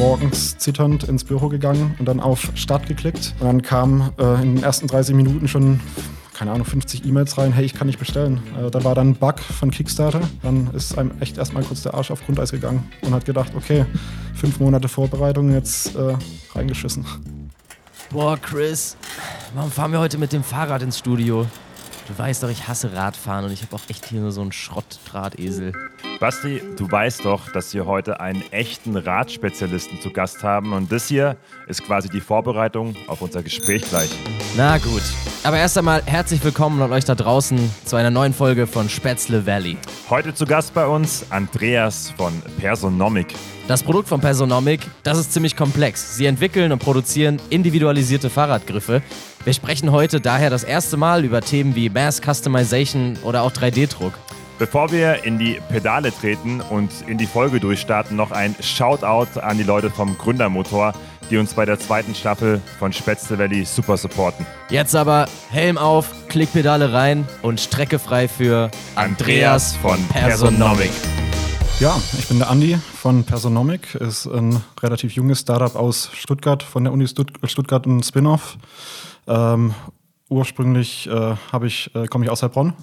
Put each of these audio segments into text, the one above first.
morgens zitternd ins Büro gegangen und dann auf Start geklickt. Und dann kam äh, in den ersten 30 Minuten schon keine Ahnung, 50 E-Mails rein, hey, ich kann nicht bestellen. Äh, da war dann ein Bug von Kickstarter. Dann ist einem echt erstmal kurz der Arsch auf Grundeis gegangen und hat gedacht, okay, fünf Monate Vorbereitung jetzt äh, reingeschissen. Boah, Chris, warum fahren wir heute mit dem Fahrrad ins Studio? Du weißt doch, ich hasse Radfahren und ich habe auch echt hier nur so einen Schrottdrahtesel. Basti, du weißt doch, dass wir heute einen echten Radspezialisten zu Gast haben und das hier ist quasi die Vorbereitung auf unser Gespräch gleich. Na gut, aber erst einmal herzlich willkommen an euch da draußen zu einer neuen Folge von Spätzle Valley. Heute zu Gast bei uns Andreas von Personomic. Das Produkt von Personomic, das ist ziemlich komplex. Sie entwickeln und produzieren individualisierte Fahrradgriffe. Wir sprechen heute daher das erste Mal über Themen wie Mass Customization oder auch 3D-Druck. Bevor wir in die Pedale treten und in die Folge durchstarten, noch ein Shoutout an die Leute vom Gründermotor, die uns bei der zweiten Staffel von Spätzle Valley super supporten. Jetzt aber Helm auf, Klickpedale rein und Strecke frei für Andreas von Personomic. Ja, ich bin der Andi von Personomic, ist ein relativ junges Startup aus Stuttgart, von der Uni Stuttgart ein Spin-off. Ähm, ursprünglich äh, äh, komme ich aus Heilbronn,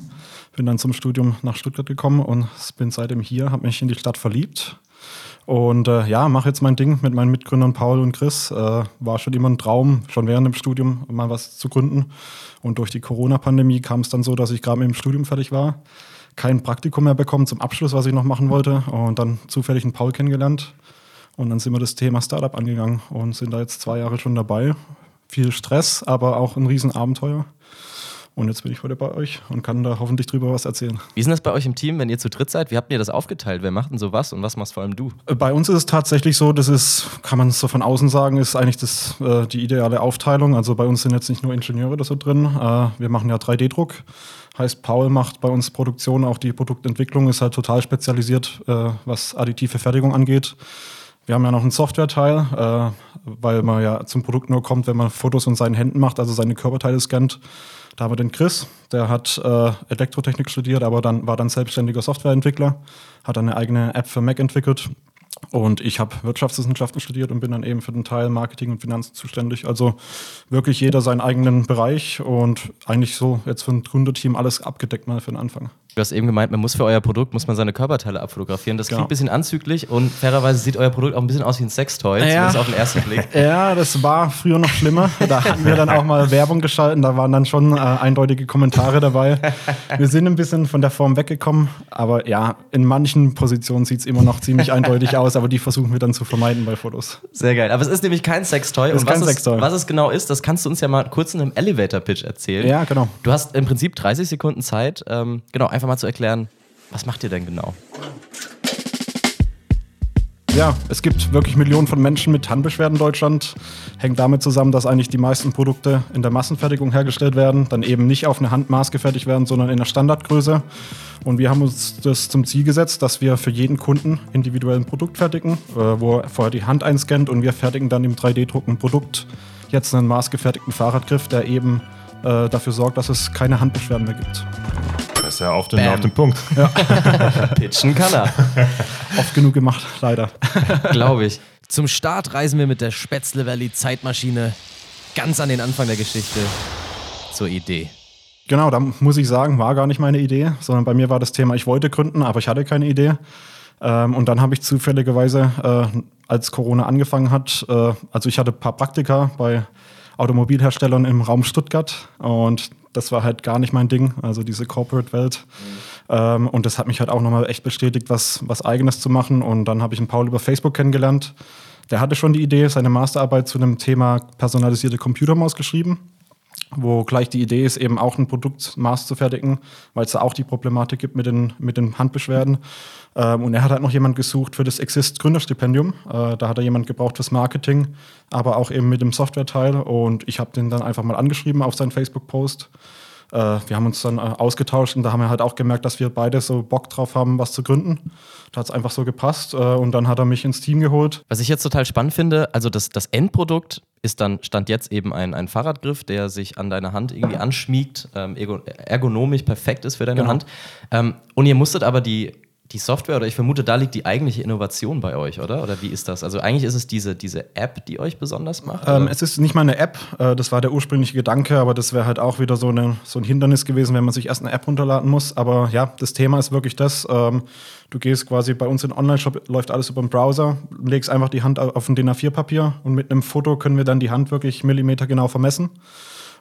bin dann zum Studium nach Stuttgart gekommen und bin seitdem hier, habe mich in die Stadt verliebt. Und äh, ja, mache jetzt mein Ding mit meinen Mitgründern Paul und Chris. Äh, war schon immer ein Traum, schon während dem Studium mal was zu gründen. Und durch die Corona-Pandemie kam es dann so, dass ich gerade mit dem Studium fertig war kein Praktikum mehr bekommen zum Abschluss, was ich noch machen wollte. Und dann zufällig einen Paul kennengelernt. Und dann sind wir das Thema Startup angegangen und sind da jetzt zwei Jahre schon dabei. Viel Stress, aber auch ein Riesenabenteuer. Und jetzt bin ich heute bei euch und kann da hoffentlich drüber was erzählen. Wie ist denn das bei euch im Team, wenn ihr zu dritt seid? Wie habt ihr das aufgeteilt? Wer macht denn sowas und was machst vor allem du? Äh, bei uns ist es tatsächlich so, das ist, kann man so von außen sagen, ist eigentlich das, äh, die ideale Aufteilung. Also bei uns sind jetzt nicht nur Ingenieure da so drin. Äh, wir machen ja 3D-Druck. Heißt, Paul macht bei uns Produktion, auch die Produktentwicklung ist halt total spezialisiert, äh, was additive Fertigung angeht. Wir haben ja noch einen Software-Teil, äh, weil man ja zum Produkt nur kommt, wenn man Fotos in seinen Händen macht, also seine Körperteile scannt. Da haben wir den Chris, der hat äh, Elektrotechnik studiert, aber dann war dann selbstständiger Softwareentwickler, hat eine eigene App für Mac entwickelt und ich habe Wirtschaftswissenschaften studiert und bin dann eben für den Teil Marketing und Finanzen zuständig. Also wirklich jeder seinen eigenen Bereich und eigentlich so jetzt für ein Gründerteam alles abgedeckt mal für den Anfang. Du hast eben gemeint, man muss für euer Produkt muss man seine Körperteile abfotografieren. Das klingt genau. ein bisschen anzüglich und fairerweise sieht euer Produkt auch ein bisschen aus wie ein Sextoy, ja. zumindest auf den ersten Blick. Ja, das war früher noch schlimmer. Da hatten wir dann auch mal Werbung geschalten, da waren dann schon äh, eindeutige Kommentare dabei. Wir sind ein bisschen von der Form weggekommen, aber ja, in manchen Positionen sieht es immer noch ziemlich eindeutig aus, aber die versuchen wir dann zu vermeiden bei Fotos. Sehr geil. Aber es ist nämlich kein Sextoy. Es ist kein was, Sextoy. Es, was es genau ist, das kannst du uns ja mal kurz in einem Elevator-Pitch erzählen. Ja, genau. Du hast im Prinzip 30 Sekunden Zeit, ähm, genau, einfach einfach mal zu erklären, was macht ihr denn genau? Ja, es gibt wirklich Millionen von Menschen mit Handbeschwerden in Deutschland. Hängt damit zusammen, dass eigentlich die meisten Produkte in der Massenfertigung hergestellt werden, dann eben nicht auf eine Hand maßgefertigt werden, sondern in der Standardgröße. Und wir haben uns das zum Ziel gesetzt, dass wir für jeden Kunden individuell ein Produkt fertigen, äh, wo er vorher die Hand einscannt und wir fertigen dann im 3D-Druck ein Produkt, jetzt einen maßgefertigten Fahrradgriff, der eben äh, dafür sorgt, dass es keine Handbeschwerden mehr gibt. Das ist ja auf den, auf den Punkt. Ja. Pitchen kann er. Oft genug gemacht, leider. Glaube ich. Zum Start reisen wir mit der Spätzle Valley Zeitmaschine ganz an den Anfang der Geschichte zur Idee. Genau, da muss ich sagen, war gar nicht meine Idee, sondern bei mir war das Thema, ich wollte gründen, aber ich hatte keine Idee. Ähm, und dann habe ich zufälligerweise, äh, als Corona angefangen hat, äh, also ich hatte ein paar Praktika bei Automobilherstellern im Raum Stuttgart und das war halt gar nicht mein Ding, also diese Corporate-Welt. Mhm. Ähm, und das hat mich halt auch nochmal echt bestätigt, was, was Eigenes zu machen. Und dann habe ich einen Paul über Facebook kennengelernt. Der hatte schon die Idee, seine Masterarbeit zu einem Thema personalisierte Computermaus geschrieben wo gleich die Idee ist, eben auch ein Produkt Maß zu fertigen, weil es da auch die Problematik gibt mit den, mit den Handbeschwerden. Ähm, und er hat halt noch jemand gesucht für das Exist Gründerstipendium. Äh, da hat er jemand gebraucht fürs Marketing, aber auch eben mit dem Software-Teil. Und ich habe den dann einfach mal angeschrieben auf seinen Facebook-Post. Äh, wir haben uns dann äh, ausgetauscht und da haben wir halt auch gemerkt, dass wir beide so Bock drauf haben, was zu gründen. Da hat es einfach so gepasst äh, und dann hat er mich ins Team geholt. Was ich jetzt total spannend finde, also das, das Endprodukt ist dann, stand jetzt eben ein, ein Fahrradgriff, der sich an deine Hand irgendwie anschmiegt, ähm, ergonomisch perfekt ist für deine genau. Hand. Ähm, und ihr musstet aber die die Software oder ich vermute, da liegt die eigentliche Innovation bei euch, oder? Oder wie ist das? Also eigentlich ist es diese, diese App, die euch besonders macht? Ähm, es ist nicht mal eine App, äh, das war der ursprüngliche Gedanke, aber das wäre halt auch wieder so, eine, so ein Hindernis gewesen, wenn man sich erst eine App runterladen muss. Aber ja, das Thema ist wirklich das. Ähm, du gehst quasi bei uns in Online-Shop, läuft alles über den Browser, legst einfach die Hand auf ein DIN A4-Papier und mit einem Foto können wir dann die Hand wirklich millimetergenau vermessen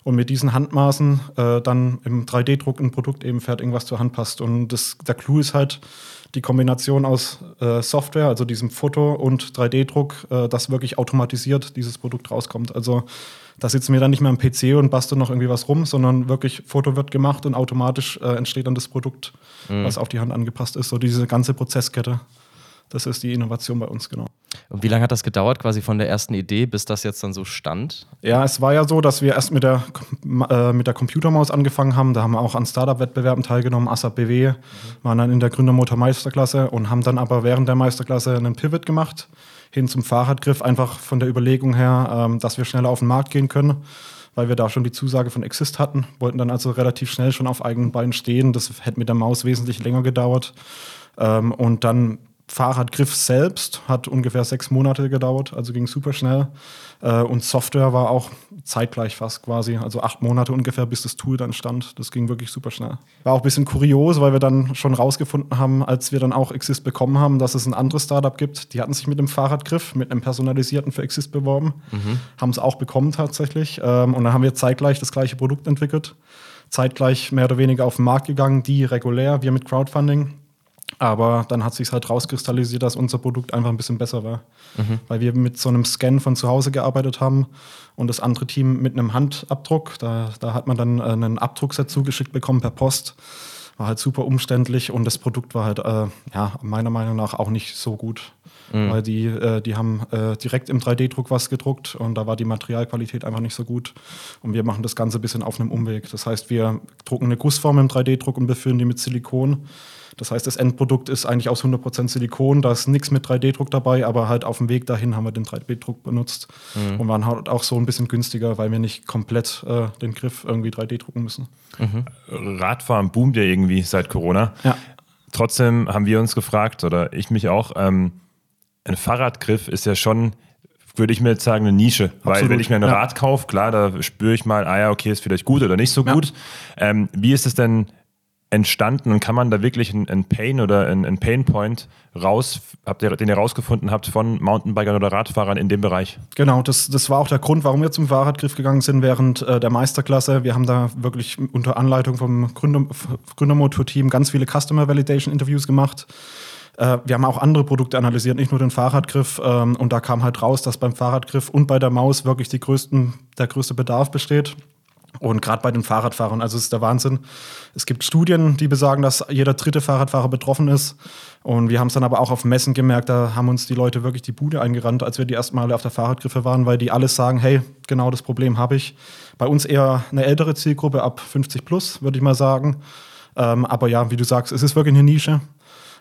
und mit diesen Handmaßen äh, dann im 3D-Druck ein Produkt eben fertig, was zur Hand passt. Und das, der Clou ist halt die Kombination aus äh, Software, also diesem Foto und 3D-Druck, äh, dass wirklich automatisiert dieses Produkt rauskommt. Also da sitzen wir dann nicht mehr am PC und basteln noch irgendwie was rum, sondern wirklich Foto wird gemacht und automatisch äh, entsteht dann das Produkt, mhm. was auf die Hand angepasst ist. So diese ganze Prozesskette. Das ist die Innovation bei uns, genau. Und wie lange hat das gedauert, quasi von der ersten Idee, bis das jetzt dann so stand? Ja, es war ja so, dass wir erst mit der, äh, mit der Computermaus angefangen haben. Da haben wir auch an Startup-Wettbewerben teilgenommen, ASAP BW, mhm. waren dann in der Gründermotor Meisterklasse und haben dann aber während der Meisterklasse einen Pivot gemacht hin zum Fahrradgriff, einfach von der Überlegung her, ähm, dass wir schneller auf den Markt gehen können weil wir da schon die Zusage von Exist hatten, wollten dann also relativ schnell schon auf eigenen Beinen stehen. Das hätte mit der Maus wesentlich länger gedauert. Ähm, und dann Fahrradgriff selbst hat ungefähr sechs Monate gedauert, also ging super schnell. Äh, und Software war auch zeitgleich fast quasi, also acht Monate ungefähr, bis das Tool dann stand. Das ging wirklich super schnell. War auch ein bisschen kurios, weil wir dann schon rausgefunden haben, als wir dann auch Exist bekommen haben, dass es ein anderes Startup gibt. Die hatten sich mit dem Fahrradgriff, mit einem personalisierten für Exist beworben, mhm. haben es auch bekommen tatsächlich. Ähm, und dann haben wir zeitgleich das gleiche Produkt entwickelt. Zeitgleich mehr oder weniger auf den Markt gegangen, die regulär, wir mit Crowdfunding aber dann hat sich halt rauskristallisiert, dass unser Produkt einfach ein bisschen besser war. Mhm. Weil wir mit so einem Scan von zu Hause gearbeitet haben und das andere Team mit einem Handabdruck. Da, da hat man dann äh, einen Abdruckset zugeschickt bekommen per Post. War halt super umständlich und das Produkt war halt, äh, ja, meiner Meinung nach auch nicht so gut. Mhm. Weil die, äh, die haben äh, direkt im 3D-Druck was gedruckt und da war die Materialqualität einfach nicht so gut. Und wir machen das Ganze ein bisschen auf einem Umweg. Das heißt, wir drucken eine Gussform im 3D-Druck und befüllen die mit Silikon. Das heißt, das Endprodukt ist eigentlich aus 100% Silikon, da ist nichts mit 3D-Druck dabei, aber halt auf dem Weg dahin haben wir den 3D-Druck benutzt mhm. und waren halt auch so ein bisschen günstiger, weil wir nicht komplett äh, den Griff irgendwie 3D drucken müssen. Mhm. Radfahren boomt ja irgendwie seit Corona. Ja. Trotzdem haben wir uns gefragt, oder ich mich auch, ähm, ein Fahrradgriff ist ja schon würde ich mir jetzt sagen, eine Nische. Absolut. Weil wenn ich mir ein ja. Rad kaufe, klar, da spüre ich mal, ah ja, okay, ist vielleicht gut oder nicht so ja. gut. Ähm, wie ist es denn entstanden und kann man da wirklich einen Pain oder einen Painpoint raus, habt ihr, den ihr rausgefunden habt von Mountainbikern oder Radfahrern in dem Bereich? Genau, das, das war auch der Grund, warum wir zum Fahrradgriff gegangen sind während äh, der Meisterklasse. Wir haben da wirklich unter Anleitung vom Gründer, Gründermotor-Team ganz viele Customer Validation Interviews gemacht. Äh, wir haben auch andere Produkte analysiert, nicht nur den Fahrradgriff. Ähm, und da kam halt raus, dass beim Fahrradgriff und bei der Maus wirklich größten, der größte Bedarf besteht. Und gerade bei den Fahrradfahrern, also es ist der Wahnsinn. Es gibt Studien, die besagen, dass jeder dritte Fahrradfahrer betroffen ist. Und wir haben es dann aber auch auf Messen gemerkt, da haben uns die Leute wirklich die Bude eingerannt, als wir die ersten Male auf der Fahrradgriffe waren, weil die alles sagen, hey, genau das Problem habe ich. Bei uns eher eine ältere Zielgruppe ab 50 plus, würde ich mal sagen. Ähm, aber ja, wie du sagst, es ist wirklich eine Nische.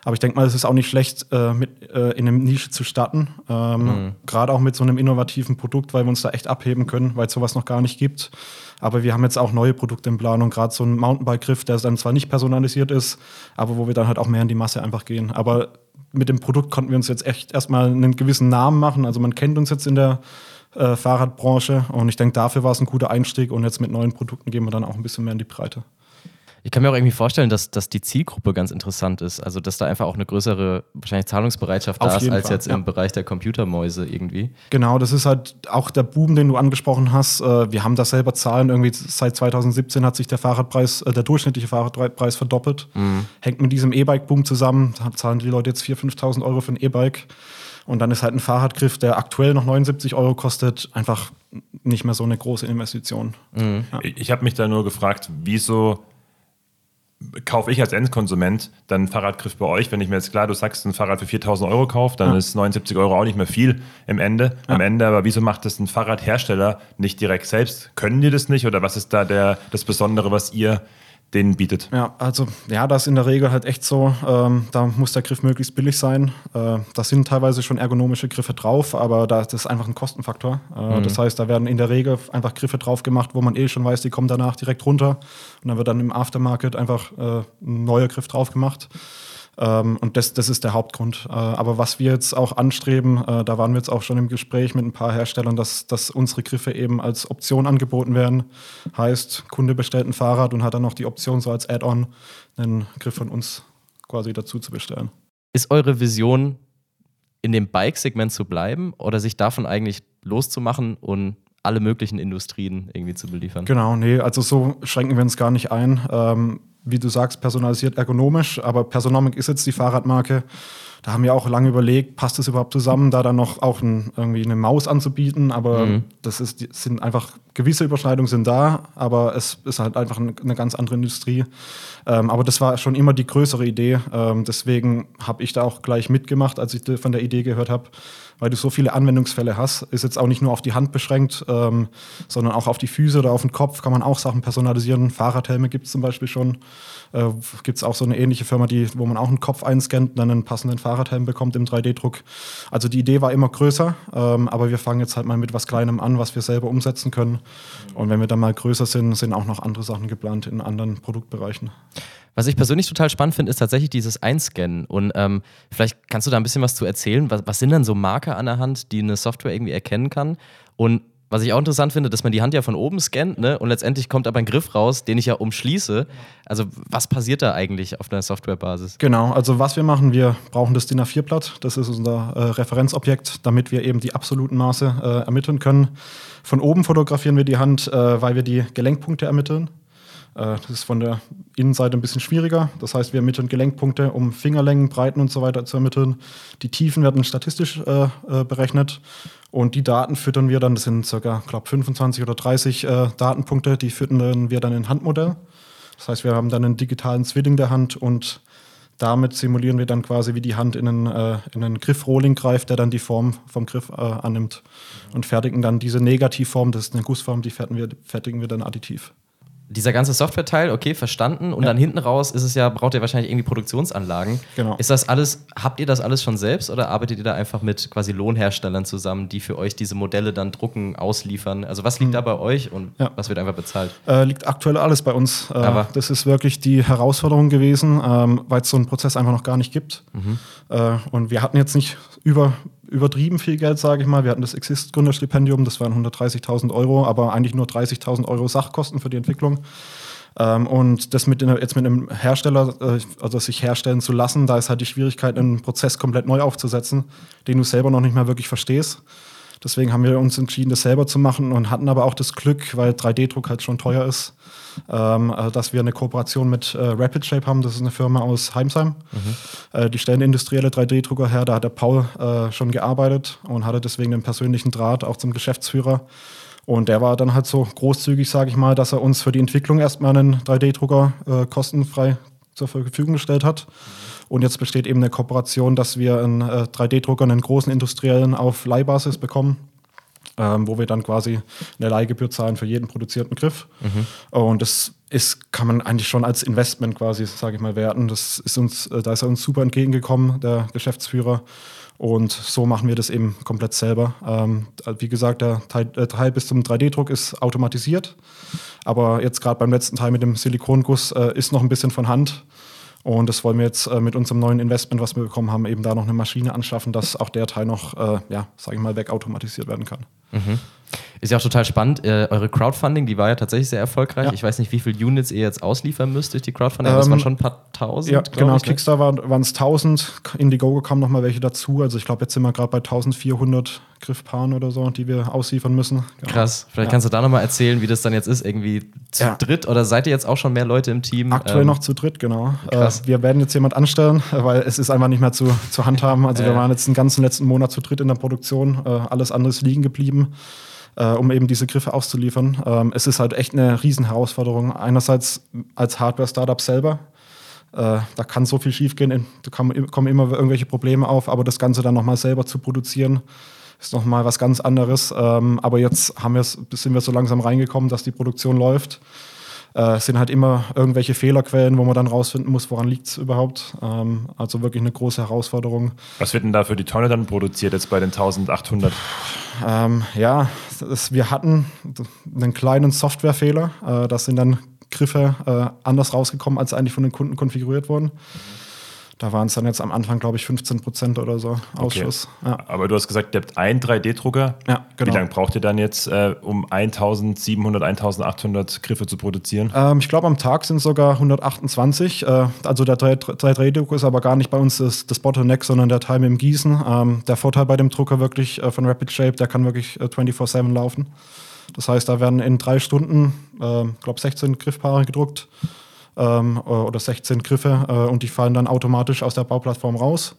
Aber ich denke mal, es ist auch nicht schlecht, äh, mit, äh, in einer Nische zu starten. Ähm, mhm. Gerade auch mit so einem innovativen Produkt, weil wir uns da echt abheben können, weil es sowas noch gar nicht gibt. Aber wir haben jetzt auch neue Produkte in Planung, gerade so ein Mountainbike-Griff, der dann zwar nicht personalisiert ist, aber wo wir dann halt auch mehr in die Masse einfach gehen. Aber mit dem Produkt konnten wir uns jetzt echt erstmal einen gewissen Namen machen. Also man kennt uns jetzt in der äh, Fahrradbranche und ich denke, dafür war es ein guter Einstieg und jetzt mit neuen Produkten gehen wir dann auch ein bisschen mehr in die Breite. Ich kann mir auch irgendwie vorstellen, dass, dass die Zielgruppe ganz interessant ist. Also, dass da einfach auch eine größere wahrscheinlich Zahlungsbereitschaft Auf da ist, als Fall, jetzt ja. im Bereich der Computermäuse irgendwie. Genau, das ist halt auch der Boom, den du angesprochen hast. Äh, wir haben da selber Zahlen. Irgendwie seit 2017 hat sich der Fahrradpreis, äh, der durchschnittliche Fahrradpreis verdoppelt. Mhm. Hängt mit diesem E-Bike-Boom zusammen. Da zahlen die Leute jetzt 4.000, 5.000 Euro für ein E-Bike. Und dann ist halt ein Fahrradgriff, der aktuell noch 79 Euro kostet, einfach nicht mehr so eine große Investition. Mhm. Ja. Ich habe mich da nur gefragt, wieso kaufe ich als Endkonsument dann einen Fahrradgriff bei euch, wenn ich mir jetzt klar, du sagst, ein Fahrrad für 4000 Euro kauft, dann ja. ist 79 Euro auch nicht mehr viel im Ende. Ja. Am Ende, aber wieso macht das ein Fahrradhersteller nicht direkt selbst? Können die das nicht oder was ist da der, das Besondere, was ihr denen bietet. Ja, also ja, das ist in der Regel halt echt so. Ähm, da muss der Griff möglichst billig sein. Äh, da sind teilweise schon ergonomische Griffe drauf, aber da, das ist einfach ein Kostenfaktor. Äh, mhm. Das heißt, da werden in der Regel einfach Griffe drauf gemacht, wo man eh schon weiß, die kommen danach direkt runter. Und dann wird dann im Aftermarket einfach äh, ein neuer Griff drauf gemacht. Ähm, und das, das ist der Hauptgrund. Äh, aber was wir jetzt auch anstreben, äh, da waren wir jetzt auch schon im Gespräch mit ein paar Herstellern, dass, dass unsere Griffe eben als Option angeboten werden. Heißt, Kunde bestellt ein Fahrrad und hat dann noch die Option, so als Add-on einen Griff von uns quasi dazu zu bestellen. Ist eure Vision, in dem Bike-Segment zu bleiben oder sich davon eigentlich loszumachen und alle möglichen Industrien irgendwie zu beliefern? Genau, nee, also so schränken wir uns gar nicht ein. Ähm, wie du sagst, personalisiert ergonomisch, aber Personomic ist jetzt die Fahrradmarke. Da haben wir auch lange überlegt, passt das überhaupt zusammen, da dann noch auch ein, irgendwie eine Maus anzubieten, aber mhm. das ist, sind einfach gewisse Überschneidungen sind da, aber es ist halt einfach eine ganz andere Industrie. Ähm, aber das war schon immer die größere Idee. Ähm, deswegen habe ich da auch gleich mitgemacht, als ich von der Idee gehört habe, weil du so viele Anwendungsfälle hast. Ist jetzt auch nicht nur auf die Hand beschränkt, ähm, sondern auch auf die Füße oder auf den Kopf kann man auch Sachen personalisieren. Fahrradhelme gibt es zum Beispiel schon. Äh, gibt es auch so eine ähnliche Firma, die, wo man auch einen Kopf einscannt und dann einen passenden Fahrradhelm bekommt im 3D-Druck. Also die Idee war immer größer, ähm, aber wir fangen jetzt halt mal mit was Kleinem an, was wir selber umsetzen können. Und wenn wir dann mal größer sind, sind auch noch andere Sachen geplant in anderen Produktbereichen. Was ich persönlich total spannend finde, ist tatsächlich dieses Einscannen. Und ähm, vielleicht kannst du da ein bisschen was zu erzählen. Was, was sind dann so Marker an der Hand, die eine Software irgendwie erkennen kann? Und was ich auch interessant finde, dass man die Hand ja von oben scannt, ne? Und letztendlich kommt aber ein Griff raus, den ich ja umschließe. Also, was passiert da eigentlich auf einer Softwarebasis? Genau, also was wir machen, wir brauchen das DIN A4-Blatt, das ist unser äh, Referenzobjekt, damit wir eben die absoluten Maße äh, ermitteln können. Von oben fotografieren wir die Hand, äh, weil wir die Gelenkpunkte ermitteln. Äh, das ist von der Innenseite ein bisschen schwieriger. Das heißt, wir ermitteln Gelenkpunkte, um Fingerlängen, Breiten und so weiter zu ermitteln. Die Tiefen werden statistisch äh, äh, berechnet. Und die Daten füttern wir dann, das sind ca. 25 oder 30 äh, Datenpunkte, die füttern wir dann in Handmodell. Das heißt, wir haben dann einen digitalen Zwilling der Hand und damit simulieren wir dann quasi, wie die Hand in einen, äh, in einen Griffrohling greift, der dann die Form vom Griff äh, annimmt und fertigen dann diese Negativform, das ist eine Gussform, die fertigen wir, fertigen wir dann additiv dieser ganze Software-Teil, okay, verstanden. Und ja. dann hinten raus ist es ja, braucht ihr wahrscheinlich irgendwie Produktionsanlagen. Genau. Ist das alles, habt ihr das alles schon selbst oder arbeitet ihr da einfach mit quasi Lohnherstellern zusammen, die für euch diese Modelle dann drucken, ausliefern? Also was liegt mhm. da bei euch und ja. was wird einfach bezahlt? Äh, liegt aktuell alles bei uns. Äh, Aber das ist wirklich die Herausforderung gewesen, ähm, weil es so einen Prozess einfach noch gar nicht gibt. Mhm. Äh, und wir hatten jetzt nicht über übertrieben viel Geld, sage ich mal. Wir hatten das Exist-Gründerstipendium, das waren 130.000 Euro, aber eigentlich nur 30.000 Euro Sachkosten für die Entwicklung. Ähm, und das mit jetzt mit einem Hersteller, äh, also sich herstellen zu lassen, da ist halt die Schwierigkeit, einen Prozess komplett neu aufzusetzen, den du selber noch nicht mehr wirklich verstehst. Deswegen haben wir uns entschieden, das selber zu machen und hatten aber auch das Glück, weil 3D-Druck halt schon teuer ist, ähm, äh, dass wir eine Kooperation mit äh, Rapid Shape haben. Das ist eine Firma aus Heimsheim. Mhm. Äh, die stellen industrielle 3D-Drucker her. Da hat der Paul äh, schon gearbeitet und hatte deswegen einen persönlichen Draht auch zum Geschäftsführer. Und der war dann halt so großzügig, sage ich mal, dass er uns für die Entwicklung erstmal einen 3D-Drucker äh, kostenfrei zur Verfügung gestellt hat. Und jetzt besteht eben eine Kooperation, dass wir einen äh, 3D-Drucker, einen großen industriellen auf Leihbasis bekommen ähm, wo wir dann quasi eine Leihgebühr zahlen für jeden produzierten Griff. Mhm. Und das ist, kann man eigentlich schon als Investment quasi, sage ich mal, werten. Das ist uns, äh, da ist er uns super entgegengekommen, der Geschäftsführer. Und so machen wir das eben komplett selber. Ähm, wie gesagt, der Teil, der Teil bis zum 3D-Druck ist automatisiert. Aber jetzt gerade beim letzten Teil mit dem Silikonguss äh, ist noch ein bisschen von Hand. Und das wollen wir jetzt äh, mit unserem neuen Investment, was wir bekommen haben, eben da noch eine Maschine anschaffen, dass auch der Teil noch, äh, ja, sage ich mal, wegautomatisiert werden kann. Mhm. Ist ja auch total spannend. Äh, eure Crowdfunding, die war ja tatsächlich sehr erfolgreich. Ja. Ich weiß nicht, wie viele Units ihr jetzt ausliefern müsst durch die Crowdfunding. Ähm, das waren schon ein paar tausend. Ja, genau. Ich, ne? Kickstarter waren es tausend. Indiegogo kamen noch mal welche dazu. Also ich glaube, jetzt sind wir gerade bei 1400 Griffpaaren oder so, die wir ausliefern müssen. Genau. Krass. Vielleicht ja. kannst du da noch mal erzählen, wie das dann jetzt ist. Irgendwie zu ja. dritt oder seid ihr jetzt auch schon mehr Leute im Team? Aktuell ähm, noch zu dritt, genau. Krass. Äh, wir werden jetzt jemand anstellen, weil es ist einfach nicht mehr zu, zu handhaben. Also wir waren jetzt den ganzen letzten Monat zu dritt in der Produktion. Äh, alles andere ist liegen geblieben äh, um eben diese Griffe auszuliefern. Ähm, es ist halt echt eine Riesenherausforderung. Einerseits als Hardware-Startup selber. Äh, da kann so viel schiefgehen, da kommen immer irgendwelche Probleme auf, aber das Ganze dann nochmal selber zu produzieren, ist nochmal was ganz anderes. Ähm, aber jetzt haben sind wir so langsam reingekommen, dass die Produktion läuft. Äh, es sind halt immer irgendwelche Fehlerquellen, wo man dann rausfinden muss, woran liegt es überhaupt. Ähm, also wirklich eine große Herausforderung. Was wird denn da für die Tonne dann produziert jetzt bei den 1800? Ähm, ja, das, wir hatten einen kleinen Softwarefehler. Äh, das sind dann Griffe äh, anders rausgekommen, als eigentlich von den Kunden konfiguriert wurden. Da waren es dann jetzt am Anfang, glaube ich, 15 Prozent oder so Ausschuss. Okay. Ja. Aber du hast gesagt, ihr habt einen 3D-Drucker. Ja, genau. Wie lange braucht ihr dann jetzt, äh, um 1700, 1800 Griffe zu produzieren? Ähm, ich glaube, am Tag sind es sogar 128. Äh, also der 3D-Drucker ist aber gar nicht bei uns das, das Bottleneck, sondern der Teil mit dem Gießen. Ähm, der Vorteil bei dem Drucker wirklich äh, von Rapid Shape, der kann wirklich 24-7 äh, laufen. Das heißt, da werden in drei Stunden, äh, glaube 16 Griffpaare gedruckt ähm, oder 16 Griffe äh, und die fallen dann automatisch aus der Bauplattform raus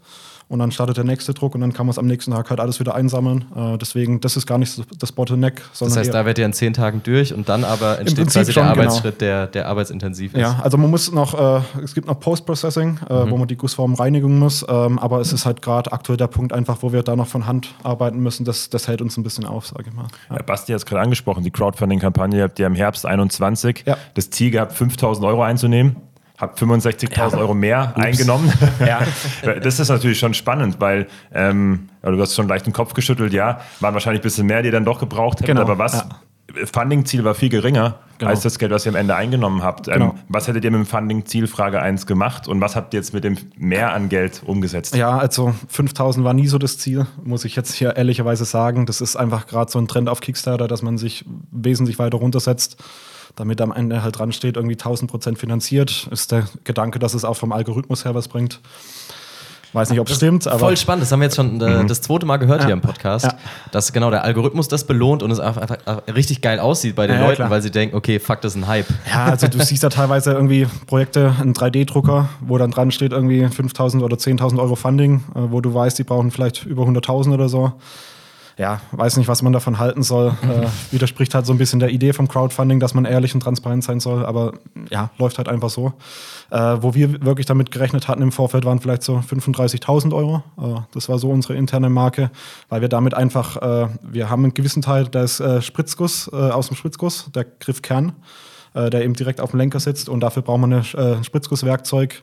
und dann startet der nächste Druck und dann kann man es am nächsten Tag halt alles wieder einsammeln. Äh, deswegen, das ist gar nicht das Bottleneck. das heißt, da wird ihr in zehn Tagen durch und dann aber entsteht quasi der genau. Arbeitsschritt, genau. der, der arbeitsintensiv ist. Ja, also man muss noch, äh, es gibt noch Post-Processing, äh, mhm. wo man die Gussform reinigen muss, ähm, aber es ist halt gerade aktuell der Punkt einfach, wo wir da noch von Hand arbeiten müssen. Das, das hält uns ein bisschen auf, sage ich mal. Ja. Ja, Basti hat es gerade angesprochen, die Crowdfunding-Kampagne habt ihr im Herbst 21 ja. das Ziel gehabt, 5000 Euro einzunehmen habe 65.000 ja. Euro mehr Ups. eingenommen. Ja. das ist natürlich schon spannend, weil ähm, du hast schon leicht den Kopf geschüttelt, ja, waren wahrscheinlich ein bisschen mehr, die ihr dann doch gebraucht hätten, genau. aber was? Ja. Funding-Ziel war viel geringer genau. als das Geld, was ihr am Ende eingenommen habt. Ähm, genau. was hättet ihr mit dem Funding-Ziel Frage 1 gemacht und was habt ihr jetzt mit dem mehr an Geld umgesetzt? Ja, also 5000 war nie so das Ziel, muss ich jetzt hier ehrlicherweise sagen. Das ist einfach gerade so ein Trend auf Kickstarter, dass man sich wesentlich weiter runtersetzt damit am Ende halt dran steht, irgendwie 1000 Prozent finanziert, ist der Gedanke, dass es auch vom Algorithmus her was bringt. Weiß nicht, ob es stimmt, aber. Voll spannend, das haben wir jetzt schon äh, mhm. das zweite Mal gehört ja. hier im Podcast, ja. dass genau der Algorithmus das belohnt und es einfach, richtig geil aussieht bei den ja, Leuten, weil sie denken, okay, fuck, das ist ein Hype. Ja, also du siehst ja teilweise irgendwie Projekte, einen 3D-Drucker, wo dann dran steht irgendwie 5000 oder 10.000 Euro Funding, äh, wo du weißt, die brauchen vielleicht über 100.000 oder so ja, weiß nicht, was man davon halten soll. Äh, widerspricht halt so ein bisschen der Idee vom Crowdfunding, dass man ehrlich und transparent sein soll, aber ja, läuft halt einfach so. Äh, wo wir wirklich damit gerechnet hatten im Vorfeld, waren vielleicht so 35.000 Euro. Äh, das war so unsere interne Marke, weil wir damit einfach, äh, wir haben einen gewissen Teil, der ist äh, Spritzguss, äh, aus dem Spritzguss, der Griffkern der eben direkt auf dem Lenker sitzt und dafür braucht man ein äh, Spritzgusswerkzeug,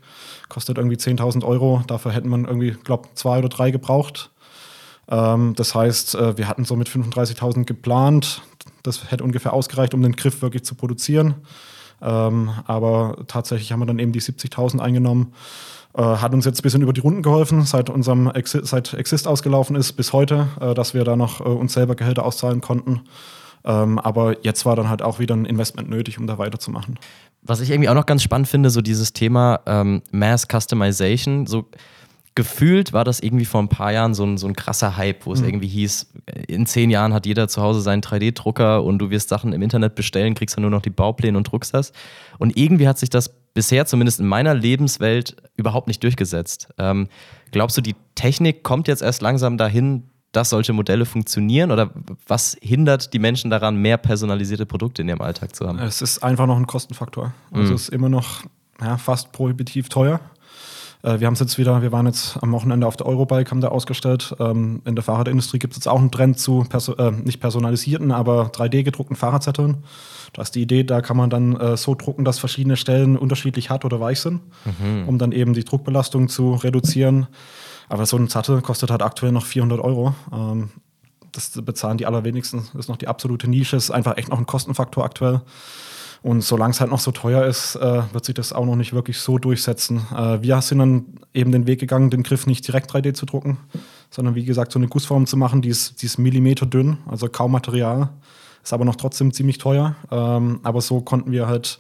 kostet irgendwie 10.000 Euro, dafür hätten man irgendwie, glaube zwei oder drei gebraucht. Ähm, das heißt, äh, wir hatten so mit 35.000 geplant. Das hätte ungefähr ausgereicht, um den Griff wirklich zu produzieren. Ähm, aber tatsächlich haben wir dann eben die 70.000 eingenommen. Äh, hat uns jetzt ein bisschen über die Runden geholfen, seit unserem Exi seit Exist ausgelaufen ist bis heute, äh, dass wir da noch uns selber Gehälter auszahlen konnten. Ähm, aber jetzt war dann halt auch wieder ein Investment nötig, um da weiterzumachen. Was ich irgendwie auch noch ganz spannend finde, so dieses Thema ähm, Mass Customization, so gefühlt war das irgendwie vor ein paar Jahren so ein, so ein krasser Hype, wo es mhm. irgendwie hieß, in zehn Jahren hat jeder zu Hause seinen 3D-Drucker und du wirst Sachen im Internet bestellen, kriegst dann nur noch die Baupläne und druckst das. Und irgendwie hat sich das bisher, zumindest in meiner Lebenswelt, überhaupt nicht durchgesetzt. Ähm, glaubst du, die Technik kommt jetzt erst langsam dahin, dass solche Modelle funktionieren? Oder was hindert die Menschen daran, mehr personalisierte Produkte in ihrem Alltag zu haben? Es ist einfach noch ein Kostenfaktor. Also mhm. es ist immer noch ja, fast prohibitiv teuer. Äh, wir haben es jetzt wieder, wir waren jetzt am Wochenende auf der Eurobike, haben da ausgestellt. Ähm, in der Fahrradindustrie gibt es jetzt auch einen Trend zu perso äh, nicht personalisierten, aber 3D-gedruckten Fahrradzetteln. Da ist die Idee, da kann man dann äh, so drucken, dass verschiedene Stellen unterschiedlich hart oder weich sind, mhm. um dann eben die Druckbelastung zu reduzieren. Aber so ein Zettel kostet halt aktuell noch 400 Euro. Ähm, das bezahlen die allerwenigsten. Das ist noch die absolute Nische. Das ist einfach echt noch ein Kostenfaktor aktuell. Und solange es halt noch so teuer ist, äh, wird sich das auch noch nicht wirklich so durchsetzen. Äh, wir sind dann eben den Weg gegangen, den Griff nicht direkt 3D zu drucken, sondern wie gesagt so eine Gussform zu machen, die ist, die ist millimeterdünn, also kaum Material, ist aber noch trotzdem ziemlich teuer. Ähm, aber so konnten wir halt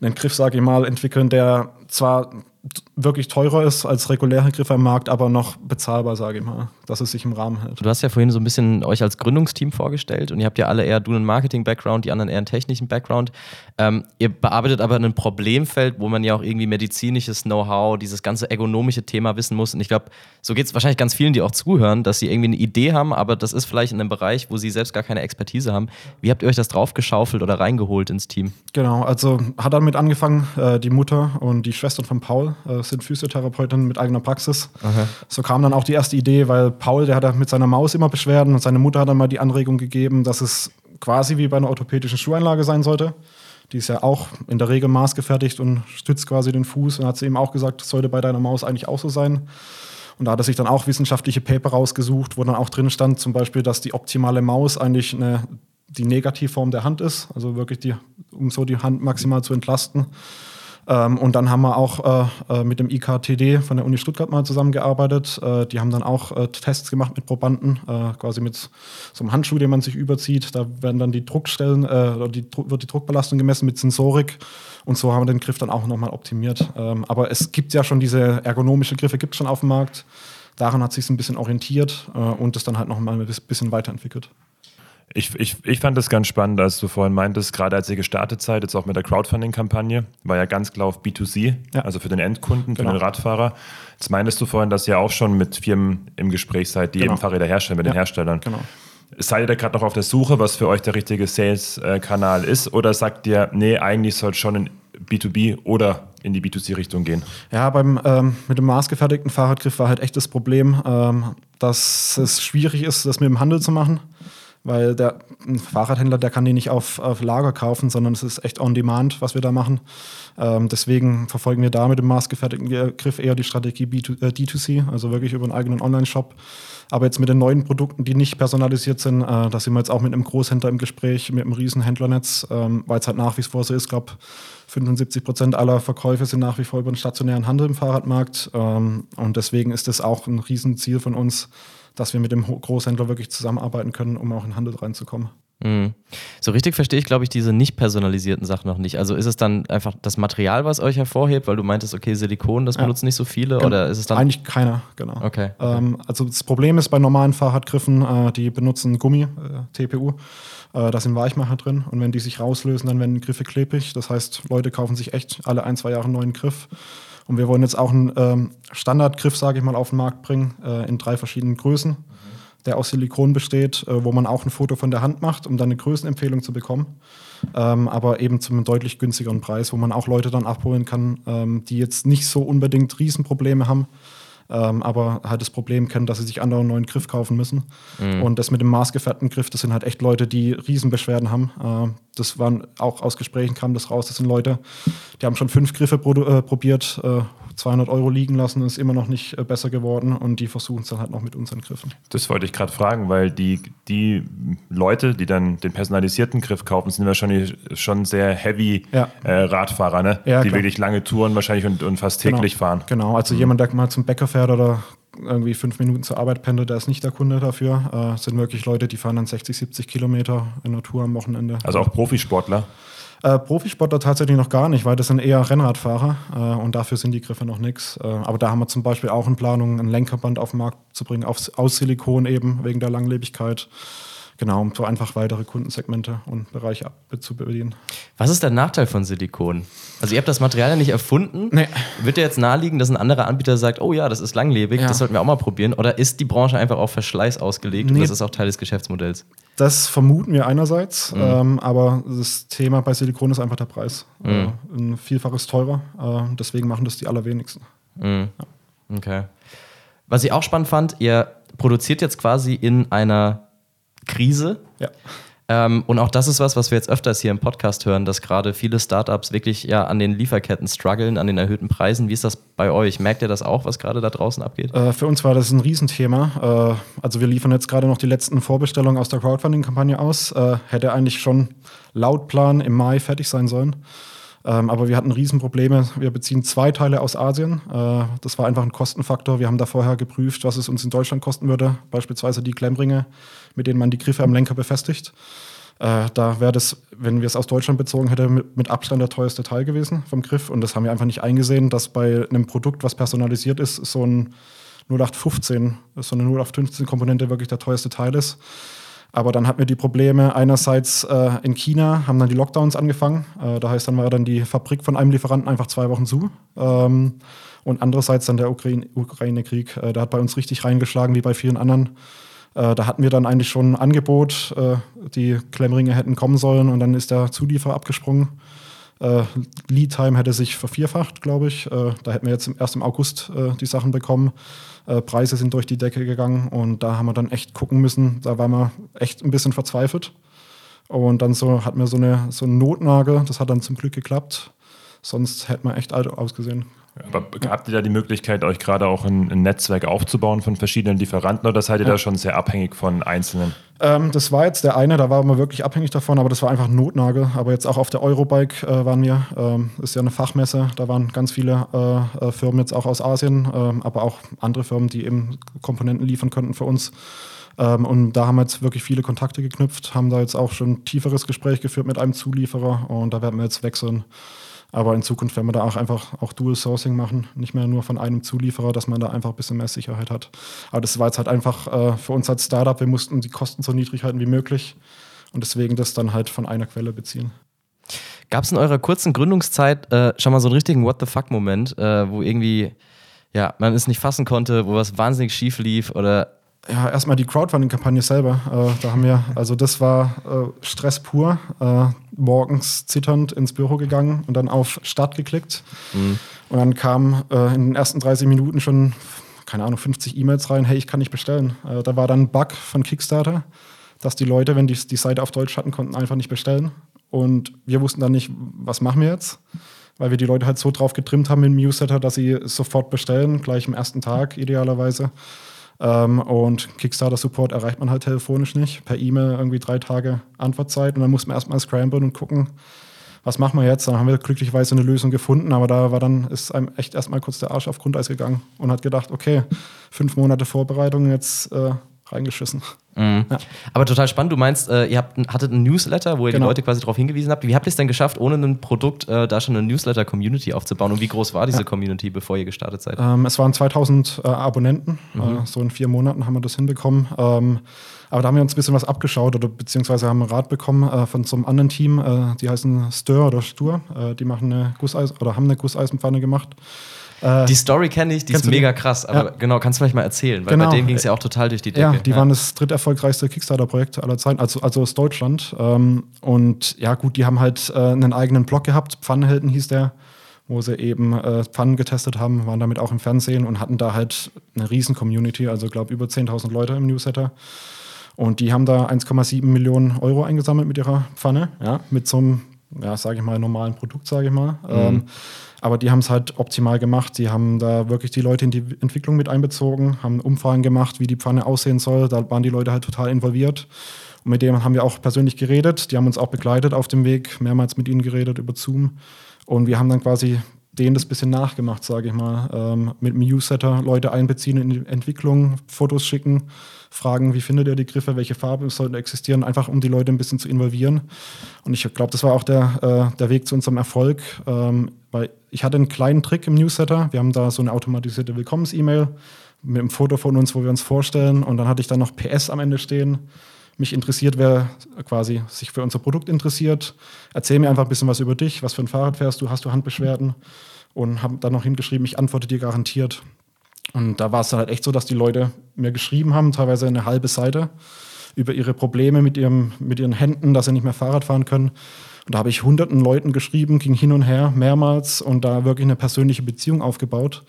einen Griff, sage ich mal, entwickeln, der zwar wirklich teurer ist als reguläre Griffe am Markt, aber noch bezahlbar, sage ich mal, dass es sich im Rahmen hält. Du hast ja vorhin so ein bisschen euch als Gründungsteam vorgestellt und ihr habt ja alle eher du einen Marketing-Background, die anderen eher einen technischen Background. Ähm, ihr bearbeitet aber ein Problemfeld, wo man ja auch irgendwie medizinisches Know-how, dieses ganze ergonomische Thema wissen muss. Und ich glaube, so geht es wahrscheinlich ganz vielen, die auch zuhören, dass sie irgendwie eine Idee haben, aber das ist vielleicht in einem Bereich, wo sie selbst gar keine Expertise haben. Wie habt ihr euch das draufgeschaufelt oder reingeholt ins Team? Genau, also hat damit angefangen, äh, die Mutter und die Schwestern von Paul äh, sind Physiotherapeutinnen mit eigener Praxis. Aha. So kam dann auch die erste Idee, weil Paul, der hat mit seiner Maus immer Beschwerden und seine Mutter hat dann mal die Anregung gegeben, dass es quasi wie bei einer orthopädischen Schuheinlage sein sollte. Die ist ja auch in der Regel maßgefertigt und stützt quasi den Fuß. Und hat sie eben auch gesagt, das sollte bei deiner Maus eigentlich auch so sein. Und da hat er sich dann auch wissenschaftliche Paper rausgesucht, wo dann auch drin stand, zum Beispiel, dass die optimale Maus eigentlich eine, die Negativform der Hand ist, also wirklich die, um so die Hand maximal zu entlasten. Ähm, und dann haben wir auch äh, äh mit dem IKTD von der Uni Stuttgart mal zusammengearbeitet. Äh, die haben dann auch äh, Tests gemacht mit Probanden, äh, quasi mit so einem Handschuh, den man sich überzieht. Da werden dann die Druckstellen, äh, die, wird die Druckbelastung gemessen mit Sensorik. Und so haben wir den Griff dann auch nochmal optimiert. Ähm, aber es gibt ja schon diese ergonomische Griffe, gibt es schon auf dem Markt. Daran hat sich ein bisschen orientiert und es dann halt nochmal ein bisschen weiterentwickelt. Ich, ich, ich fand das ganz spannend, als du vorhin meintest, gerade als ihr gestartet seid, jetzt auch mit der Crowdfunding-Kampagne, war ja ganz klar auf B2C, ja. also für den Endkunden, für genau. den Radfahrer. Jetzt meintest du vorhin, dass ihr auch schon mit Firmen im Gespräch seid, die genau. eben Fahrräder herstellen, mit ja. den Herstellern. Genau. Seid ihr da gerade noch auf der Suche, was für euch der richtige Sales-Kanal ist? Oder sagt ihr, nee, eigentlich soll es schon in B2B oder in die B2C-Richtung gehen? Ja, beim, ähm, mit dem maßgefertigten Fahrradgriff war halt echt das Problem, ähm, dass es schwierig ist, das mit dem Handel zu machen weil der Fahrradhändler, der kann die nicht auf, auf, Lager kaufen, sondern es ist echt on demand, was wir da machen. Ähm, deswegen verfolgen wir da mit dem maßgefertigten Griff eher die Strategie B2, äh, D2C, also wirklich über einen eigenen Online-Shop. Aber jetzt mit den neuen Produkten, die nicht personalisiert sind, äh, da sind wir jetzt auch mit einem Großhändler im Gespräch, mit einem riesen Händlernetz, ähm, weil es halt nach wie vor so ist, glaube, 75 Prozent aller Verkäufe sind nach wie vor über den stationären Handel im Fahrradmarkt. Ähm, und deswegen ist das auch ein Riesenziel von uns, dass wir mit dem Großhändler wirklich zusammenarbeiten können, um auch in den Handel reinzukommen. Mhm. So richtig verstehe ich, glaube ich, diese nicht personalisierten Sachen noch nicht. Also ist es dann einfach das Material, was euch hervorhebt, weil du meintest, okay, Silikon, das ja. benutzen nicht so viele genau. oder ist es dann. Eigentlich keiner, genau. Okay. Ähm, also das Problem ist bei normalen Fahrradgriffen, äh, die benutzen Gummi, äh, TPU. Äh, da sind Weichmacher drin und wenn die sich rauslösen, dann werden die Griffe klebrig. Das heißt, Leute kaufen sich echt alle ein, zwei Jahre einen neuen Griff. Und wir wollen jetzt auch einen ähm, Standardgriff, sage ich mal, auf den Markt bringen, äh, in drei verschiedenen Größen, mhm. der aus Silikon besteht, äh, wo man auch ein Foto von der Hand macht, um dann eine Größenempfehlung zu bekommen. Ähm, aber eben zu einem deutlich günstigeren Preis, wo man auch Leute dann abholen kann, ähm, die jetzt nicht so unbedingt Riesenprobleme haben, ähm, aber halt das Problem kennen, dass sie sich anderen neuen Griff kaufen müssen. Mhm. Und das mit dem maßgefertigten Griff, das sind halt echt Leute, die Riesenbeschwerden haben. Äh, das waren auch aus Gesprächen kam das raus. Das sind Leute, die haben schon fünf Griffe äh, probiert, äh, 200 Euro liegen lassen, ist immer noch nicht äh, besser geworden und die versuchen es dann halt noch mit unseren Griffen. Das wollte ich gerade fragen, weil die, die Leute, die dann den personalisierten Griff kaufen, sind wahrscheinlich schon sehr heavy ja. äh, Radfahrer, ne? Ja, die klar. wirklich lange Touren wahrscheinlich und, und fast täglich genau. fahren. Genau, also mhm. jemand, der mal zum Bäcker fährt oder irgendwie fünf Minuten zur Arbeit pendelt, der ist nicht der Kunde dafür. Äh, sind wirklich Leute, die fahren dann 60, 70 Kilometer in der Tour am Wochenende. Also auch Profisportler? Äh, Profisportler tatsächlich noch gar nicht, weil das sind eher Rennradfahrer äh, und dafür sind die Griffe noch nichts. Äh, aber da haben wir zum Beispiel auch in Planung, ein Lenkerband auf den Markt zu bringen, auf, aus Silikon eben, wegen der Langlebigkeit. Genau, um so einfach weitere Kundensegmente und Bereiche zu bedienen. Was ist der Nachteil von Silikon? Also ihr habt das Material ja nicht erfunden. Nee. Wird dir jetzt naheliegen, dass ein anderer Anbieter sagt, oh ja, das ist langlebig, ja. das sollten wir auch mal probieren? Oder ist die Branche einfach auf Verschleiß ausgelegt nee. und das ist auch Teil des Geschäftsmodells? Das vermuten wir einerseits, mhm. ähm, aber das Thema bei Silikon ist einfach der Preis. Mhm. Äh, ein Vielfaches teurer, äh, deswegen machen das die allerwenigsten. Mhm. Ja. Okay. Was ich auch spannend fand, ihr produziert jetzt quasi in einer Krise. Ja. Ähm, und auch das ist was, was wir jetzt öfters hier im Podcast hören, dass gerade viele Startups wirklich ja an den Lieferketten strugglen, an den erhöhten Preisen. Wie ist das bei euch? Merkt ihr das auch, was gerade da draußen abgeht? Äh, für uns war das ein Riesenthema. Äh, also wir liefern jetzt gerade noch die letzten Vorbestellungen aus der Crowdfunding-Kampagne aus. Äh, hätte eigentlich schon laut Plan im Mai fertig sein sollen. Ähm, aber wir hatten Riesenprobleme. Wir beziehen zwei Teile aus Asien. Äh, das war einfach ein Kostenfaktor. Wir haben da vorher geprüft, was es uns in Deutschland kosten würde. Beispielsweise die Klemmringe, mit denen man die Griffe am Lenker befestigt. Äh, da wäre das, wenn wir es aus Deutschland bezogen hätten, mit, Abstand der teuerste Teil gewesen vom Griff. Und das haben wir einfach nicht eingesehen, dass bei einem Produkt, was personalisiert ist, so ein 0815, so eine 0815-Komponente wirklich der teuerste Teil ist. Aber dann hatten wir die Probleme einerseits äh, in China, haben dann die Lockdowns angefangen. Äh, da heißt dann war dann die Fabrik von einem Lieferanten einfach zwei Wochen zu. Ähm, und andererseits dann der Ukraine-Krieg. Äh, der hat bei uns richtig reingeschlagen, wie bei vielen anderen. Äh, da hatten wir dann eigentlich schon ein Angebot, äh, die Klemmringe hätten kommen sollen und dann ist der Zulieferer abgesprungen. Äh, Lead Time hätte sich vervierfacht, glaube ich. da hätten wir jetzt erst im August die Sachen bekommen. Äh, Preise sind durch die Decke gegangen und da haben wir dann echt gucken müssen. Da waren wir echt ein bisschen verzweifelt. Und dann so hatten wir so, eine, so einen Notnagel, das hat dann zum Glück geklappt. Sonst hätte man echt alt ausgesehen. Aber habt ihr da die Möglichkeit, euch gerade auch ein, ein, Netzwerk aufzubauen von verschiedenen Lieferanten oder seid ihr ja. da schon sehr abhängig von einzelnen? Ähm, das war jetzt der eine, da war man wirklich abhängig davon, aber das war einfach ein Notnagel. Aber jetzt auch auf der Eurobike äh, waren wir, ähm, ist ja eine Fachmesse, da waren ganz viele äh, äh, Firmen jetzt auch aus Asien, ähm, aber auch andere Firmen, die eben Komponenten liefern könnten für uns. Ähm, und da haben wir jetzt wirklich viele Kontakte geknüpft, haben da jetzt auch schon ein tieferes Gespräch geführt mit einem Zulieferer und da werden wir jetzt wechseln. Aber in Zukunft werden wir da auch einfach auch Dual Sourcing machen, nicht mehr nur von einem Zulieferer, dass man da einfach ein bisschen mehr Sicherheit hat. Aber das war jetzt halt einfach äh, für uns als Startup, wir mussten die Kosten so niedrig halten wie möglich und deswegen das dann halt von einer Quelle beziehen. Gab es in eurer kurzen Gründungszeit äh, schon mal so einen richtigen What the fuck-Moment, äh, wo irgendwie ja, man es nicht fassen konnte, wo was wahnsinnig schief lief oder ja, erstmal die Crowdfunding-Kampagne selber. Äh, da haben wir, also das war äh, Stress pur. Äh, morgens zitternd ins Büro gegangen und dann auf Start geklickt. Mhm. Und dann kam äh, in den ersten 30 Minuten schon, keine Ahnung, 50 E-Mails rein, hey, ich kann nicht bestellen. Äh, da war dann ein Bug von Kickstarter, dass die Leute, wenn die die Seite auf Deutsch hatten, konnten einfach nicht bestellen. Und wir wussten dann nicht, was machen wir jetzt? Weil wir die Leute halt so drauf getrimmt haben im Newsletter, dass sie sofort bestellen, gleich am ersten Tag idealerweise. Ähm, und Kickstarter-Support erreicht man halt telefonisch nicht. Per E-Mail irgendwie drei Tage Antwortzeit und dann muss man erstmal scramblen und gucken, was machen wir jetzt? Dann haben wir glücklicherweise eine Lösung gefunden, aber da war dann, ist einem echt erstmal kurz der Arsch auf Grundeis gegangen und hat gedacht, okay, fünf Monate Vorbereitung, jetzt äh, reingeschissen. Mhm. Ja. Aber total spannend. Du meinst, äh, ihr habt, hattet einen Newsletter, wo ihr genau. die Leute quasi darauf hingewiesen habt. Wie habt ihr es denn geschafft, ohne ein Produkt äh, da schon eine Newsletter-Community aufzubauen? Und wie groß war diese ja. Community, bevor ihr gestartet seid? Ähm, es waren 2000 äh, Abonnenten. Mhm. Äh, so in vier Monaten haben wir das hinbekommen. Ähm, aber da haben wir uns ein bisschen was abgeschaut oder beziehungsweise haben einen Rat bekommen äh, von so einem anderen Team. Äh, die heißen Stör oder Stur. die machen eine Gusseisen oder haben eine Gusseisenpfanne gemacht. Äh, die Story kenne ich, die ist mega krass, aber ja. genau, kannst du vielleicht mal erzählen, weil genau. bei denen ging es ja auch total durch die Decke. Ja, die ja. waren das dritterfolgreichste Kickstarter-Projekt aller Zeiten, also, also aus Deutschland. Ähm, und ja, gut, die haben halt äh, einen eigenen Blog gehabt, Pfannenhelden hieß der, wo sie eben äh, Pfannen getestet haben, waren damit auch im Fernsehen und hatten da halt eine riesen Community, also glaube über 10.000 Leute im Newsletter. Und die haben da 1,7 Millionen Euro eingesammelt mit ihrer Pfanne, ja, mit so einem, ja, sage ich mal, normalen Produkt, sage ich mal. Mhm. Ähm, aber die haben es halt optimal gemacht. Sie haben da wirklich die Leute in die Entwicklung mit einbezogen, haben Umfragen gemacht, wie die Pfanne aussehen soll. Da waren die Leute halt total involviert. Und mit denen haben wir auch persönlich geredet. Die haben uns auch begleitet auf dem Weg, mehrmals mit ihnen geredet über Zoom. Und wir haben dann quasi denen das bisschen nachgemacht, sage ich mal. Ähm, mit dem Newsletter Leute einbeziehen in die Entwicklung, Fotos schicken fragen, wie findet ihr die Griffe, welche Farben sollten existieren, einfach um die Leute ein bisschen zu involvieren. Und ich glaube, das war auch der, äh, der Weg zu unserem Erfolg, ähm, weil ich hatte einen kleinen Trick im Newsletter. Wir haben da so eine automatisierte Willkommens-E-Mail mit einem Foto von uns, wo wir uns vorstellen. Und dann hatte ich dann noch PS am Ende stehen. Mich interessiert, wer quasi sich für unser Produkt interessiert. Erzähl mir einfach ein bisschen was über dich, was für ein Fahrrad fährst du, hast du Handbeschwerden? Und habe dann noch hingeschrieben, ich antworte dir garantiert. Und da war es dann halt echt so, dass die Leute mir geschrieben haben, teilweise eine halbe Seite, über ihre Probleme mit, ihrem, mit ihren Händen, dass sie nicht mehr Fahrrad fahren können. Und da habe ich hunderten Leuten geschrieben, ging hin und her mehrmals und da wirklich eine persönliche Beziehung aufgebaut.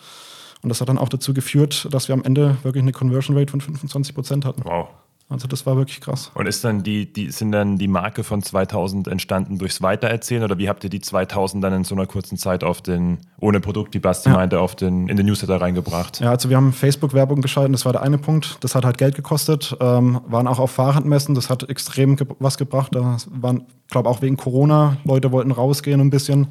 Und das hat dann auch dazu geführt, dass wir am Ende wirklich eine Conversion Rate von 25 Prozent hatten. Wow. Also das war wirklich krass. Und ist dann die, die, sind dann die Marke von 2000 entstanden durchs Weitererzählen oder wie habt ihr die 2000 dann in so einer kurzen Zeit auf den, ohne Produkt, die Basti ja. meinte, auf den, in den Newsletter reingebracht? Ja, also wir haben Facebook-Werbung geschaltet, das war der eine Punkt. Das hat halt Geld gekostet, ähm, waren auch auf Fahrradmessen, das hat extrem ge was gebracht. Da waren, glaube auch wegen Corona, Leute wollten rausgehen ein bisschen.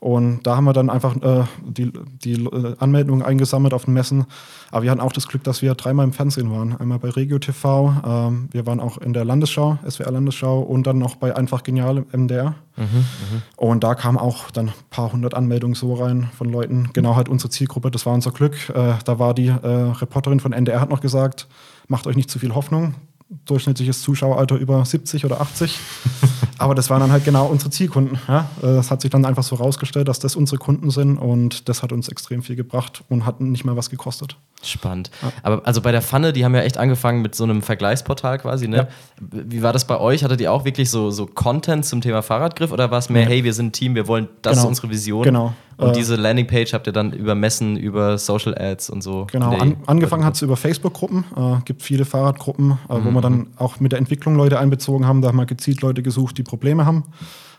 Und da haben wir dann einfach äh, die, die äh, Anmeldungen eingesammelt auf den Messen. Aber wir hatten auch das Glück, dass wir dreimal im Fernsehen waren. Einmal bei Regio TV, ähm, wir waren auch in der Landesschau, SWR Landesschau und dann noch bei Einfach Genial MDR. Mhm, mh. Und da kamen auch dann ein paar hundert Anmeldungen so rein von Leuten. Genau halt unsere Zielgruppe, das war unser Glück. Äh, da war die äh, Reporterin von NDR hat noch gesagt, macht euch nicht zu viel Hoffnung durchschnittliches Zuschaueralter über 70 oder 80. Aber das waren dann halt genau unsere Zielkunden. Ja? Das hat sich dann einfach so rausgestellt, dass das unsere Kunden sind und das hat uns extrem viel gebracht und hat nicht mehr was gekostet. Spannend. Ja. Aber also bei der Pfanne, die haben ja echt angefangen mit so einem Vergleichsportal quasi. Ne? Ja. Wie war das bei euch? Hattet ihr auch wirklich so, so Content zum Thema Fahrradgriff oder war es mehr, hey, wir sind ein Team, wir wollen, das genau. ist unsere Vision? Genau. Und äh, diese Landingpage habt ihr dann über Messen, über Social Ads und so. Genau, An, angefangen hat es über Facebook-Gruppen. Äh, gibt viele Fahrradgruppen, äh, mhm. wo wir dann auch mit der Entwicklung Leute einbezogen haben. Da haben wir gezielt Leute gesucht, die Probleme haben,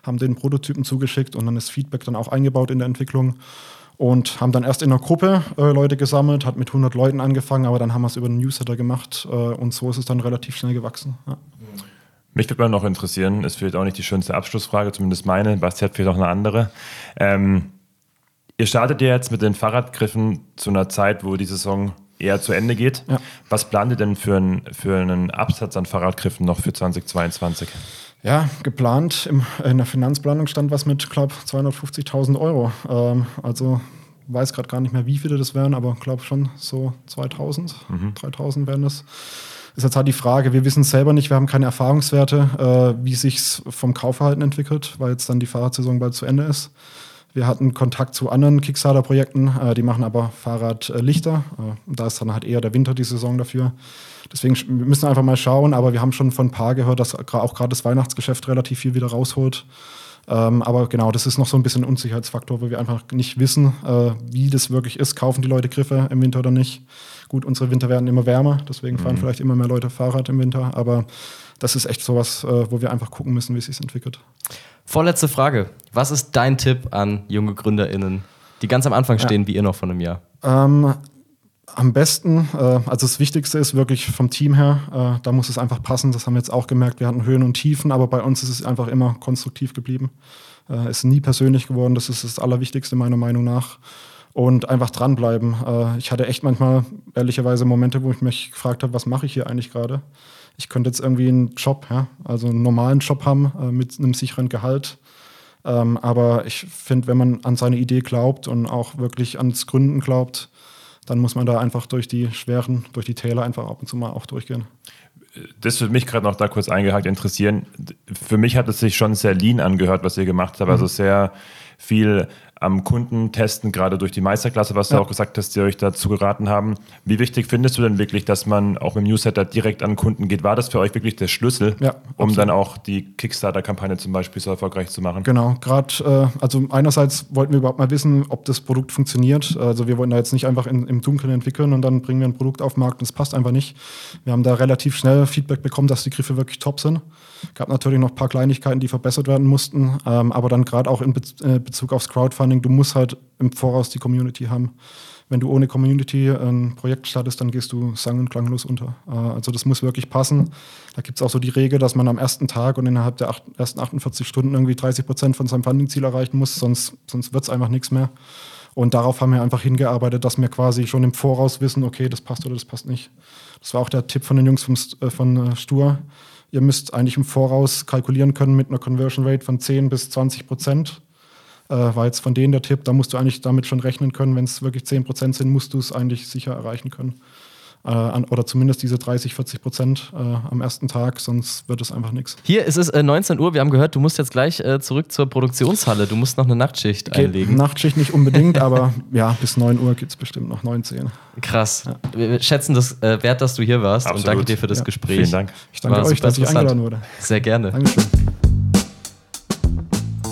haben den Prototypen zugeschickt und dann ist Feedback dann auch eingebaut in der Entwicklung. und haben dann erst in einer Gruppe äh, Leute gesammelt, hat mit 100 Leuten angefangen, aber dann haben wir es über einen Newsletter gemacht äh, und so ist es dann relativ schnell gewachsen. Ja. Mich würde mal noch interessieren, ist vielleicht auch nicht die schönste Abschlussfrage, zumindest meine, Basti hat vielleicht auch eine andere. Ähm, ihr startet ja jetzt mit den Fahrradgriffen zu einer Zeit, wo die Saison eher zu Ende geht. Ja. Was plant ihr denn für, ein, für einen Absatz an Fahrradgriffen noch für 2022? Ja, geplant im, in der Finanzplanung stand was mit, glaube 250.000 Euro. Ähm, also weiß gerade gar nicht mehr, wie viele das wären, aber glaube schon so 2000, mhm. 3000 wären das. Ist jetzt halt die Frage, wir wissen selber nicht, wir haben keine Erfahrungswerte, äh, wie sich vom Kaufverhalten entwickelt, weil jetzt dann die Fahrradsaison bald zu Ende ist. Wir hatten Kontakt zu anderen Kickstarter-Projekten, äh, die machen aber Fahrradlichter. Äh, da ist dann halt eher der Winter die Saison dafür. Deswegen müssen wir einfach mal schauen, aber wir haben schon von ein paar gehört, dass auch gerade das Weihnachtsgeschäft relativ viel wieder rausholt. Ähm, aber genau, das ist noch so ein bisschen ein Unsicherheitsfaktor, weil wir einfach nicht wissen, äh, wie das wirklich ist. Kaufen die Leute Griffe im Winter oder nicht? Gut, unsere Winter werden immer wärmer, deswegen fahren mhm. vielleicht immer mehr Leute Fahrrad im Winter, aber das ist echt sowas, äh, wo wir einfach gucken müssen, wie es sich entwickelt. Vorletzte Frage. Was ist dein Tipp an junge GründerInnen, die ganz am Anfang stehen, ja. wie ihr noch von einem Jahr? Ähm, am besten, äh, also das Wichtigste ist wirklich vom Team her, äh, da muss es einfach passen. Das haben wir jetzt auch gemerkt. Wir hatten Höhen und Tiefen, aber bei uns ist es einfach immer konstruktiv geblieben. Äh, ist nie persönlich geworden. Das ist das Allerwichtigste meiner Meinung nach. Und einfach dranbleiben. Äh, ich hatte echt manchmal ehrlicherweise Momente, wo ich mich gefragt habe, was mache ich hier eigentlich gerade? Ich könnte jetzt irgendwie einen Job, ja, also einen normalen Job haben äh, mit einem sicheren Gehalt. Ähm, aber ich finde, wenn man an seine Idee glaubt und auch wirklich ans Gründen glaubt, dann muss man da einfach durch die schweren, durch die Täler einfach ab und zu mal auch durchgehen. Das würde mich gerade noch da kurz eingehakt interessieren. Für mich hat es sich schon sehr lean angehört, was ihr gemacht habt. Also mhm. Also sehr viel am Kunden testen, gerade durch die Meisterklasse, was ja. du auch gesagt hast, die euch dazu geraten haben. Wie wichtig findest du denn wirklich, dass man auch im Newsletter direkt an Kunden geht? War das für euch wirklich der Schlüssel, ja, um dann auch die Kickstarter-Kampagne zum Beispiel so erfolgreich zu machen? Genau, gerade, äh, also einerseits wollten wir überhaupt mal wissen, ob das Produkt funktioniert. Also wir wollen da jetzt nicht einfach in, im Dunkeln entwickeln und dann bringen wir ein Produkt auf den Markt und es passt einfach nicht. Wir haben da relativ schnell Feedback bekommen, dass die Griffe wirklich top sind. Gab natürlich noch ein paar Kleinigkeiten, die verbessert werden mussten, ähm, aber dann gerade auch in äh, Bezug aufs Crowdfunding, du musst halt im Voraus die Community haben. Wenn du ohne Community ein Projekt startest, dann gehst du sang- und klanglos unter. Äh, also das muss wirklich passen. Da gibt es auch so die Regel, dass man am ersten Tag und innerhalb der acht, ersten 48 Stunden irgendwie 30 Prozent von seinem Funding-Ziel erreichen muss, sonst, sonst wird es einfach nichts mehr. Und darauf haben wir einfach hingearbeitet, dass wir quasi schon im Voraus wissen, okay, das passt oder das passt nicht. Das war auch der Tipp von den Jungs vom, äh, von Stur Ihr müsst eigentlich im Voraus kalkulieren können mit einer Conversion Rate von 10 bis 20 Prozent. Äh, war jetzt von denen der Tipp, da musst du eigentlich damit schon rechnen können. Wenn es wirklich 10 Prozent sind, musst du es eigentlich sicher erreichen können. Äh, an, oder zumindest diese 30, 40 Prozent äh, am ersten Tag, sonst wird es einfach nichts. Hier ist es 19 äh, Uhr, wir haben gehört, du musst jetzt gleich äh, zurück zur Produktionshalle. Du musst noch eine Nachtschicht Geht einlegen. Nachtschicht nicht unbedingt, aber ja, bis 9 Uhr gibt es bestimmt noch 19. Krass. Ja. Wir schätzen das äh, wert, dass du hier warst Absolut. und danke dir für das ja. Gespräch. Vielen Dank. Ich danke War euch, dass ich eingeladen wurde. Sehr gerne. Dankeschön.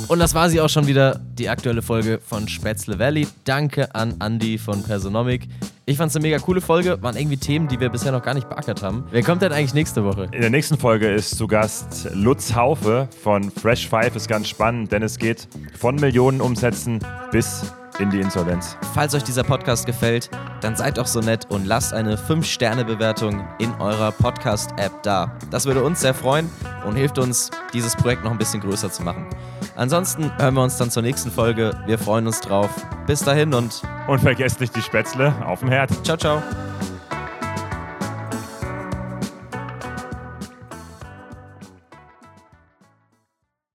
Und das war sie auch schon wieder, die aktuelle Folge von Spätzle Valley. Danke an Andy von Personomic. Ich fand es eine mega coole Folge. Waren irgendwie Themen, die wir bisher noch gar nicht beackert haben. Wer kommt denn eigentlich nächste Woche? In der nächsten Folge ist zu Gast Lutz Haufe von Fresh Five. Ist ganz spannend, denn es geht von Millionen Umsätzen bis in die Insolvenz. Falls euch dieser Podcast gefällt, dann seid doch so nett und lasst eine 5-Sterne-Bewertung in eurer Podcast-App da. Das würde uns sehr freuen und hilft uns, dieses Projekt noch ein bisschen größer zu machen. Ansonsten hören wir uns dann zur nächsten Folge. Wir freuen uns drauf. Bis dahin und. Und vergesst nicht die Spätzle auf dem Herd. Ciao, ciao.